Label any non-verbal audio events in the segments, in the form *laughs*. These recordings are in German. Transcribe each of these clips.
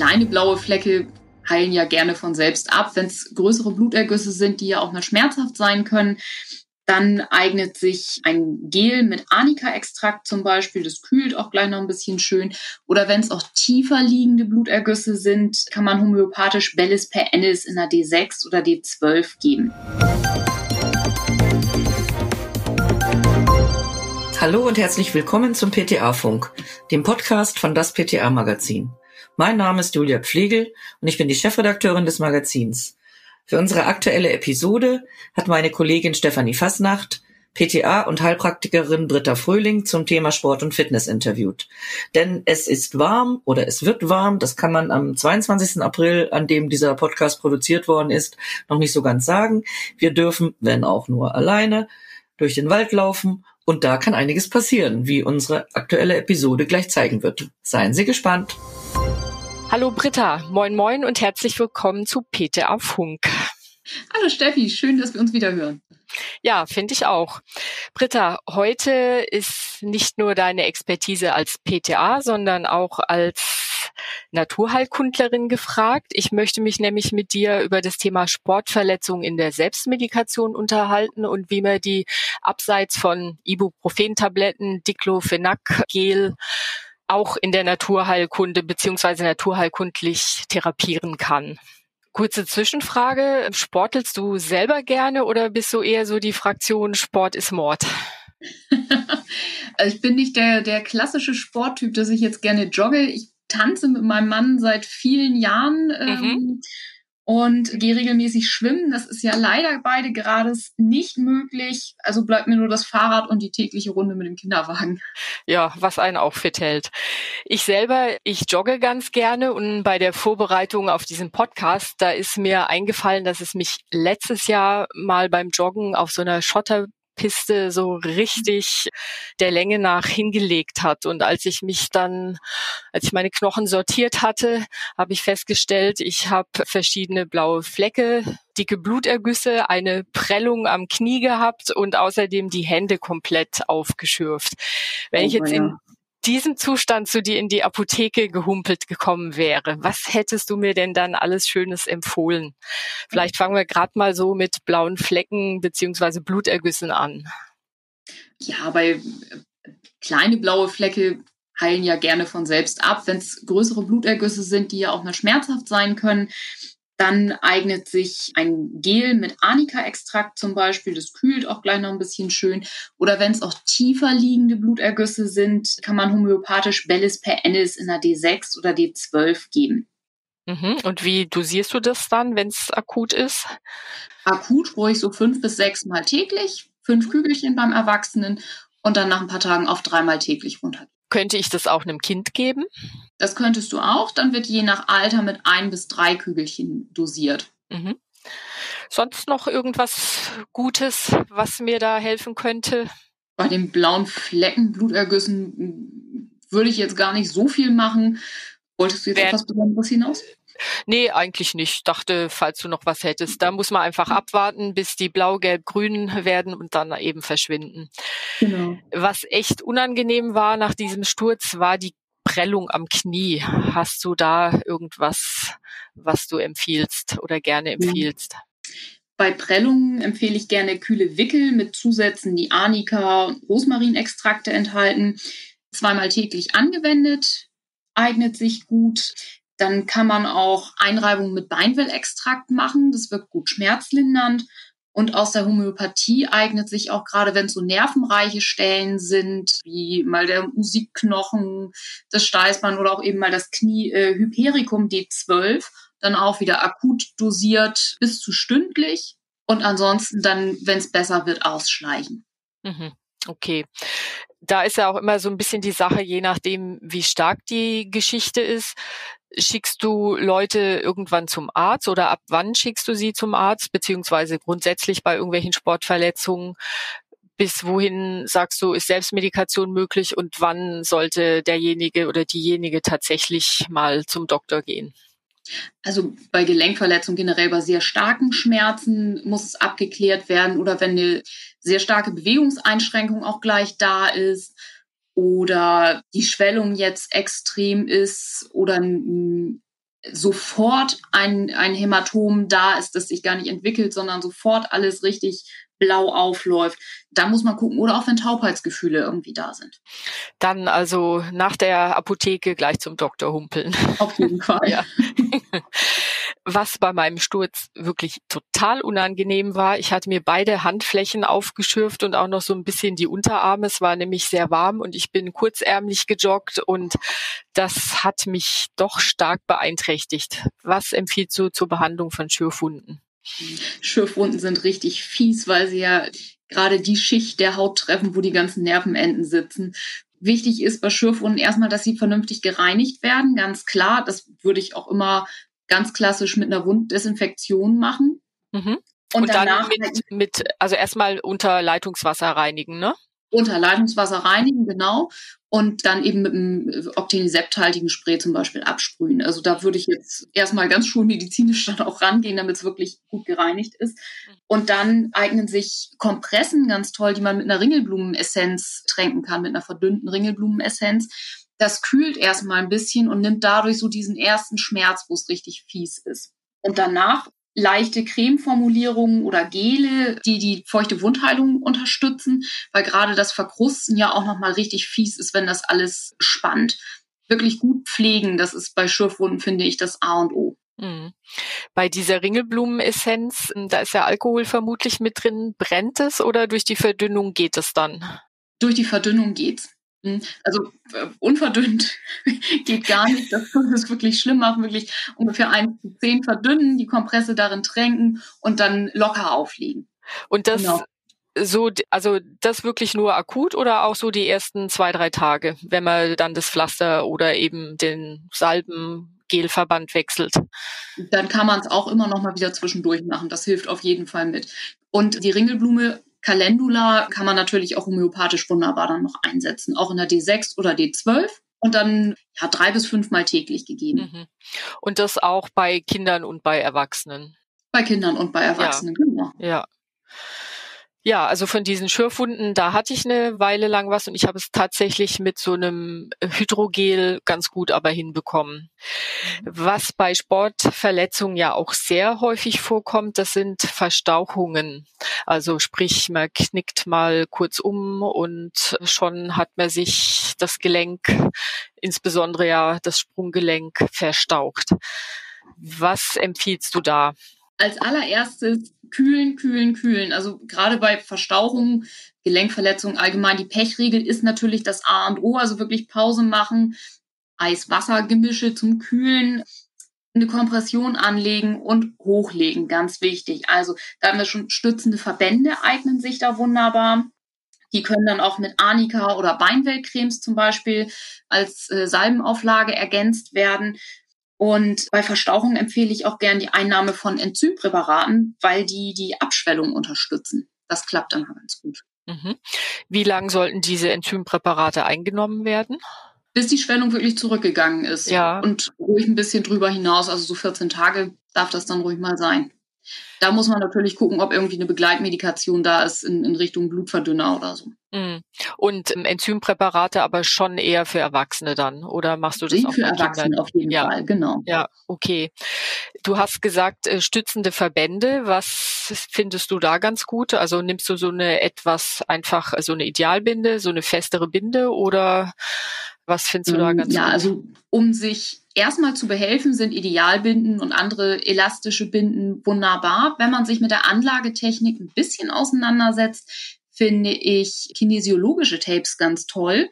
kleine blaue Flecke heilen ja gerne von selbst ab. Wenn es größere Blutergüsse sind, die ja auch mal schmerzhaft sein können, dann eignet sich ein Gel mit Arnika-Extrakt zum Beispiel. Das kühlt auch gleich noch ein bisschen schön. Oder wenn es auch tiefer liegende Blutergüsse sind, kann man homöopathisch Bellis per Ennis in der D6 oder D12 geben. Hallo und herzlich willkommen zum PTA-Funk, dem Podcast von das PTA-Magazin. Mein Name ist Julia Pflegel und ich bin die Chefredakteurin des Magazins. Für unsere aktuelle Episode hat meine Kollegin Stefanie Fasnacht PTA und Heilpraktikerin Britta Fröhling zum Thema Sport und Fitness interviewt. Denn es ist warm oder es wird warm, das kann man am 22. April, an dem dieser Podcast produziert worden ist, noch nicht so ganz sagen. Wir dürfen, wenn auch nur alleine, durch den Wald laufen und da kann einiges passieren, wie unsere aktuelle Episode gleich zeigen wird. Seien Sie gespannt. Hallo Britta, moin moin und herzlich willkommen zu PTA Funk. Hallo Steffi, schön, dass wir uns wieder hören. Ja, finde ich auch. Britta, heute ist nicht nur deine Expertise als PTA, sondern auch als Naturheilkundlerin gefragt. Ich möchte mich nämlich mit dir über das Thema Sportverletzungen in der Selbstmedikation unterhalten und wie man die abseits von Ibuprofen-Tabletten, Diclofenac, Gel auch in der Naturheilkunde beziehungsweise naturheilkundlich therapieren kann. Kurze Zwischenfrage. Sportelst du selber gerne oder bist du eher so die Fraktion Sport ist Mord? also *laughs* ich bin nicht der, der klassische Sporttyp, dass ich jetzt gerne jogge. Ich tanze mit meinem Mann seit vielen Jahren. Ähm, mhm und gehe regelmäßig schwimmen. Das ist ja leider beide gerade nicht möglich. Also bleibt mir nur das Fahrrad und die tägliche Runde mit dem Kinderwagen. Ja, was einen auch fit hält. Ich selber, ich jogge ganz gerne und bei der Vorbereitung auf diesen Podcast, da ist mir eingefallen, dass es mich letztes Jahr mal beim Joggen auf so einer Schotter Piste so richtig der Länge nach hingelegt hat. Und als ich mich dann, als ich meine Knochen sortiert hatte, habe ich festgestellt, ich habe verschiedene blaue Flecke, dicke Blutergüsse, eine Prellung am Knie gehabt und außerdem die Hände komplett aufgeschürft. Wenn oh, ich jetzt ja. in diesem Zustand zu dir in die Apotheke gehumpelt gekommen wäre, was hättest du mir denn dann alles Schönes empfohlen? Vielleicht fangen wir gerade mal so mit blauen Flecken beziehungsweise Blutergüssen an. Ja, bei äh, kleine blaue Flecke heilen ja gerne von selbst ab. Wenn es größere Blutergüsse sind, die ja auch mal schmerzhaft sein können, dann eignet sich ein Gel mit Arnika-Extrakt zum Beispiel. Das kühlt auch gleich noch ein bisschen schön. Oder wenn es auch tiefer liegende Blutergüsse sind, kann man homöopathisch Bellis per Ennis in der D6 oder D12 geben. Mhm. Und wie dosierst du das dann, wenn es akut ist? Akut ruhig so fünf bis sechs Mal täglich, fünf Kügelchen beim Erwachsenen und dann nach ein paar Tagen auf dreimal täglich runter. Könnte ich das auch einem Kind geben? Das könntest du auch. Dann wird je nach Alter mit ein bis drei Kügelchen dosiert. Mhm. Sonst noch irgendwas Gutes, was mir da helfen könnte? Bei den blauen Flecken, Blutergüssen würde ich jetzt gar nicht so viel machen. Wolltest du jetzt Wer etwas Besonderes hinaus? Nee, eigentlich nicht. Dachte, falls du noch was hättest. Da muss man einfach abwarten, bis die blau, gelb, grün *laughs* werden und dann eben verschwinden. Genau. Was echt unangenehm war nach diesem Sturz, war die Prellung am Knie. Hast du da irgendwas, was du empfiehlst oder gerne empfiehlst? Bei Prellungen empfehle ich gerne kühle Wickel mit Zusätzen, die Arnika und Rosmarinextrakte enthalten. Zweimal täglich angewendet, eignet sich gut. Dann kann man auch Einreibung mit Beinwellextrakt machen. Das wirkt gut schmerzlindernd. Und aus der Homöopathie eignet sich auch gerade, wenn es so nervenreiche Stellen sind, wie mal der Musikknochen, das Steißbein oder auch eben mal das Knie, äh, Hypericum D12, dann auch wieder akut dosiert bis zu stündlich. Und ansonsten dann, wenn es besser wird, ausschleichen. Mhm. Okay. Da ist ja auch immer so ein bisschen die Sache, je nachdem, wie stark die Geschichte ist. Schickst du Leute irgendwann zum Arzt oder ab wann schickst du sie zum Arzt, beziehungsweise grundsätzlich bei irgendwelchen Sportverletzungen? Bis wohin sagst du, ist Selbstmedikation möglich und wann sollte derjenige oder diejenige tatsächlich mal zum Doktor gehen? Also bei Gelenkverletzungen generell bei sehr starken Schmerzen muss es abgeklärt werden oder wenn eine sehr starke Bewegungseinschränkung auch gleich da ist oder die Schwellung jetzt extrem ist oder sofort ein, ein Hämatom da ist, das sich gar nicht entwickelt, sondern sofort alles richtig blau aufläuft. Da muss man gucken. Oder auch wenn Taubheitsgefühle irgendwie da sind. Dann also nach der Apotheke gleich zum Doktor humpeln. Auf jeden Fall. *laughs* ja. *laughs* Was bei meinem Sturz wirklich total unangenehm war, ich hatte mir beide Handflächen aufgeschürft und auch noch so ein bisschen die Unterarme. Es war nämlich sehr warm und ich bin kurzärmlich gejoggt und das hat mich doch stark beeinträchtigt. Was empfiehlt du zur Behandlung von Schürfwunden? Schürfwunden sind richtig fies, weil sie ja gerade die Schicht der Haut treffen, wo die ganzen Nervenenden sitzen. Wichtig ist bei Schürfwunden erstmal, dass sie vernünftig gereinigt werden, ganz klar. Das würde ich auch immer ganz klassisch mit einer Wunddesinfektion machen. Mhm. Und, Und dann mit, mit, also erstmal unter Leitungswasser reinigen, ne? Unter Leitungswasser reinigen, genau und dann eben mit einem Octenisept-haltigen Spray zum Beispiel absprühen. Also da würde ich jetzt erstmal ganz schulmedizinisch *laughs* dann auch rangehen, damit es wirklich gut gereinigt ist. Und dann eignen sich Kompressen ganz toll, die man mit einer Ringelblumenessenz tränken kann, mit einer verdünnten Ringelblumenessenz. Das kühlt erstmal ein bisschen und nimmt dadurch so diesen ersten Schmerz, wo es richtig fies ist. Und danach leichte Cremeformulierungen oder Gele, die die feuchte Wundheilung unterstützen, weil gerade das Verkrusten ja auch nochmal richtig fies ist, wenn das alles spannt. Wirklich gut pflegen, das ist bei Schürfwunden, finde ich, das A und O. Mhm. Bei dieser Ringelblumenessenz, da ist ja Alkohol vermutlich mit drin. Brennt es oder durch die Verdünnung geht es dann? Durch die Verdünnung geht's. Hm, also äh, unverdünnt *laughs* geht gar nicht. Das *laughs* ist wirklich schlimm machen. Wirklich ungefähr ein zu zehn verdünnen, die Kompresse darin tränken und dann locker auflegen. Und das genau. so, also das wirklich nur akut oder auch so die ersten zwei, drei Tage, wenn man dann das Pflaster oder eben den Salben Gelverband wechselt. Dann kann man es auch immer noch mal wieder zwischendurch machen. Das hilft auf jeden Fall mit. Und die Ringelblume Calendula kann man natürlich auch homöopathisch wunderbar dann noch einsetzen, auch in der D6 oder D12 und dann ja drei bis fünfmal täglich gegeben. Mhm. Und das auch bei Kindern und bei Erwachsenen. Bei Kindern und bei Erwachsenen, ja. genau. Ja. Ja, also von diesen Schürfwunden, da hatte ich eine Weile lang was und ich habe es tatsächlich mit so einem Hydrogel ganz gut aber hinbekommen. Was bei Sportverletzungen ja auch sehr häufig vorkommt, das sind Verstauchungen. Also sprich, man knickt mal kurz um und schon hat man sich das Gelenk, insbesondere ja das Sprunggelenk, verstaucht. Was empfiehlst du da? Als allererstes kühlen, kühlen, kühlen. Also gerade bei Verstauchungen, Gelenkverletzungen allgemein, die Pechregel ist natürlich das A und O, also wirklich Pause machen, Eis-Wasser-Gemische zum Kühlen, eine Kompression anlegen und hochlegen, ganz wichtig. Also da haben wir schon stützende Verbände, eignen sich da wunderbar. Die können dann auch mit Arnika oder Beinwellcremes zum Beispiel als äh, Salbenauflage ergänzt werden. Und bei Verstauchung empfehle ich auch gern die Einnahme von Enzympräparaten, weil die die Abschwellung unterstützen. Das klappt dann ganz gut. Mhm. Wie lang sollten diese Enzympräparate eingenommen werden? Bis die Schwellung wirklich zurückgegangen ist. Ja. Und ruhig ein bisschen drüber hinaus, also so 14 Tage darf das dann ruhig mal sein. Da muss man natürlich gucken, ob irgendwie eine Begleitmedikation da ist in, in Richtung Blutverdünner oder so. Mhm. Und ähm, Enzympräparate aber schon eher für Erwachsene dann, oder machst du das Sie auch für Erwachsene Kindern? auf jeden ja. Fall, genau. Ja, okay. Du hast gesagt, äh, stützende Verbände. Was findest du da ganz gut? Also nimmst du so eine etwas einfach, so eine Idealbinde, so eine festere Binde oder was findest du da ähm, ganz ja, gut? Ja, also um sich erstmal zu behelfen, sind Idealbinden und andere elastische Binden wunderbar. Wenn man sich mit der Anlagetechnik ein bisschen auseinandersetzt, finde ich kinesiologische Tapes ganz toll.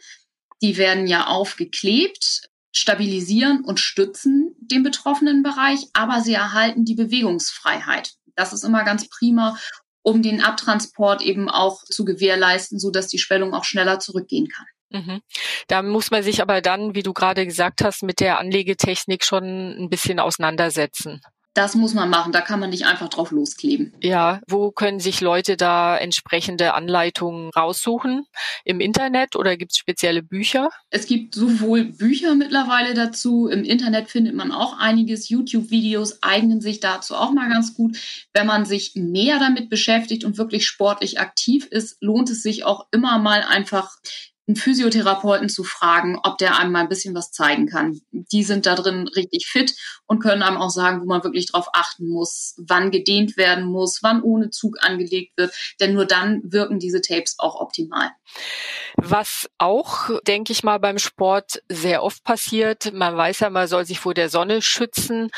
Die werden ja aufgeklebt, stabilisieren und stützen den betroffenen Bereich, aber sie erhalten die Bewegungsfreiheit. Das ist immer ganz prima, um den Abtransport eben auch zu gewährleisten, so dass die Schwellung auch schneller zurückgehen kann. Mhm. Da muss man sich aber dann, wie du gerade gesagt hast, mit der Anlegetechnik schon ein bisschen auseinandersetzen. Das muss man machen, da kann man nicht einfach drauf loskleben. Ja, wo können sich Leute da entsprechende Anleitungen raussuchen? Im Internet oder gibt es spezielle Bücher? Es gibt sowohl Bücher mittlerweile dazu, im Internet findet man auch einiges, YouTube-Videos eignen sich dazu auch mal ganz gut. Wenn man sich mehr damit beschäftigt und wirklich sportlich aktiv ist, lohnt es sich auch immer mal einfach einen Physiotherapeuten zu fragen, ob der einem mal ein bisschen was zeigen kann. Die sind da drin richtig fit und können einem auch sagen, wo man wirklich drauf achten muss, wann gedehnt werden muss, wann ohne Zug angelegt wird. Denn nur dann wirken diese Tapes auch optimal. Was auch, denke ich mal, beim Sport sehr oft passiert, man weiß ja, man soll sich vor der Sonne schützen.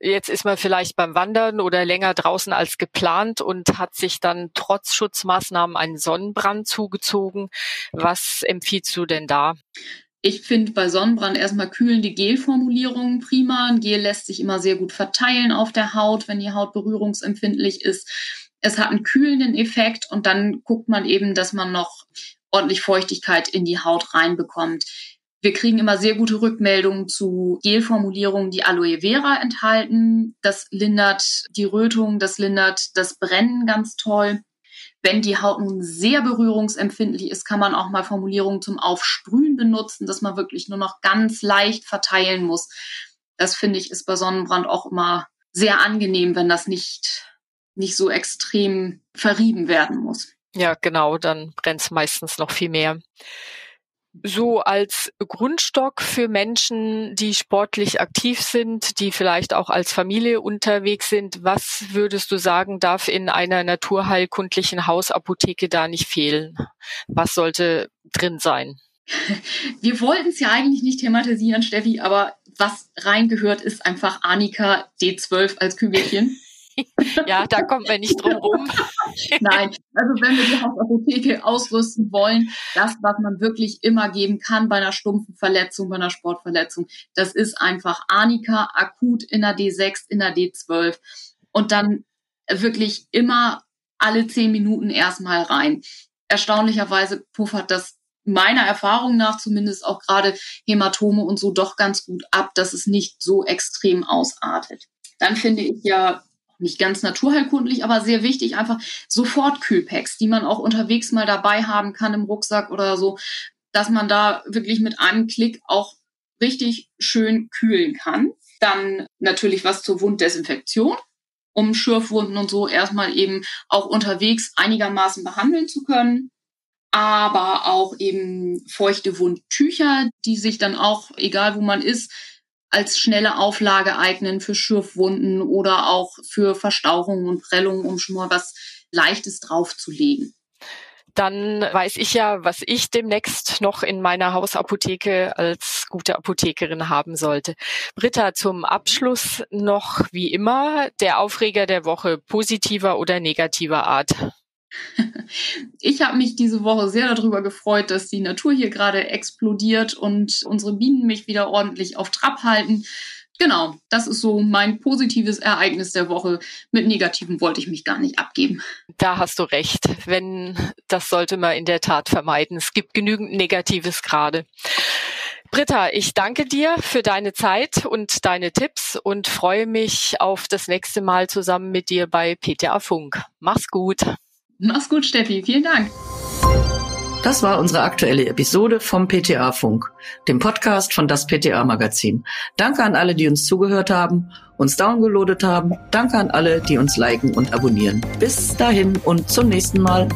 Jetzt ist man vielleicht beim Wandern oder länger draußen als geplant und hat sich dann trotz Schutzmaßnahmen einen Sonnenbrand zugezogen. Was empfiehlst du denn da? Ich finde bei Sonnenbrand erstmal kühlende Gelformulierungen prima. Ein Gel lässt sich immer sehr gut verteilen auf der Haut, wenn die Haut berührungsempfindlich ist. Es hat einen kühlenden Effekt und dann guckt man eben, dass man noch ordentlich Feuchtigkeit in die Haut reinbekommt. Wir kriegen immer sehr gute Rückmeldungen zu Gelformulierungen, die Aloe Vera enthalten. Das lindert die Rötung, das lindert das Brennen ganz toll. Wenn die Haut nun sehr berührungsempfindlich ist, kann man auch mal Formulierungen zum Aufsprühen benutzen, dass man wirklich nur noch ganz leicht verteilen muss. Das finde ich ist bei Sonnenbrand auch immer sehr angenehm, wenn das nicht, nicht so extrem verrieben werden muss. Ja, genau, dann brennt es meistens noch viel mehr so als Grundstock für Menschen, die sportlich aktiv sind, die vielleicht auch als Familie unterwegs sind. Was würdest du sagen, darf in einer naturheilkundlichen Hausapotheke da nicht fehlen? Was sollte drin sein? *laughs* Wir wollten es ja eigentlich nicht thematisieren, Steffi, aber was reingehört, ist einfach Annika D12 als Kügelchen. *laughs* ja, da kommt man nicht drum rum. *laughs* Nein, also wenn wir die Hausapotheke ausrüsten wollen, das, was man wirklich immer geben kann bei einer stumpfen Verletzung, bei einer Sportverletzung, das ist einfach Arnika akut in der D6, in der D12 und dann wirklich immer alle zehn Minuten erstmal rein. Erstaunlicherweise puffert das meiner Erfahrung nach zumindest auch gerade Hämatome und so doch ganz gut ab, dass es nicht so extrem ausartet. Dann finde ich ja nicht ganz naturheilkundlich, aber sehr wichtig, einfach sofort Kühlpacks, die man auch unterwegs mal dabei haben kann im Rucksack oder so, dass man da wirklich mit einem Klick auch richtig schön kühlen kann. Dann natürlich was zur Wunddesinfektion, um Schürfwunden und so erstmal eben auch unterwegs einigermaßen behandeln zu können. Aber auch eben feuchte Wundtücher, die sich dann auch, egal wo man ist, als schnelle Auflage eignen für Schürfwunden oder auch für Verstauchungen und Prellungen, um schon mal was Leichtes draufzulegen. Dann weiß ich ja, was ich demnächst noch in meiner Hausapotheke als gute Apothekerin haben sollte. Britta, zum Abschluss noch wie immer der Aufreger der Woche positiver oder negativer Art. *laughs* Ich habe mich diese Woche sehr darüber gefreut, dass die Natur hier gerade explodiert und unsere Bienen mich wieder ordentlich auf Trab halten. Genau, das ist so mein positives Ereignis der Woche. Mit negativen wollte ich mich gar nicht abgeben. Da hast du recht. Wenn, das sollte man in der Tat vermeiden. Es gibt genügend Negatives gerade. Britta, ich danke dir für deine Zeit und deine Tipps und freue mich auf das nächste Mal zusammen mit dir bei PTA Funk. Mach's gut. Mach's gut, Steffi. Vielen Dank. Das war unsere aktuelle Episode vom PTA Funk, dem Podcast von das PTA Magazin. Danke an alle, die uns zugehört haben, uns downgeloadet haben. Danke an alle, die uns liken und abonnieren. Bis dahin und zum nächsten Mal.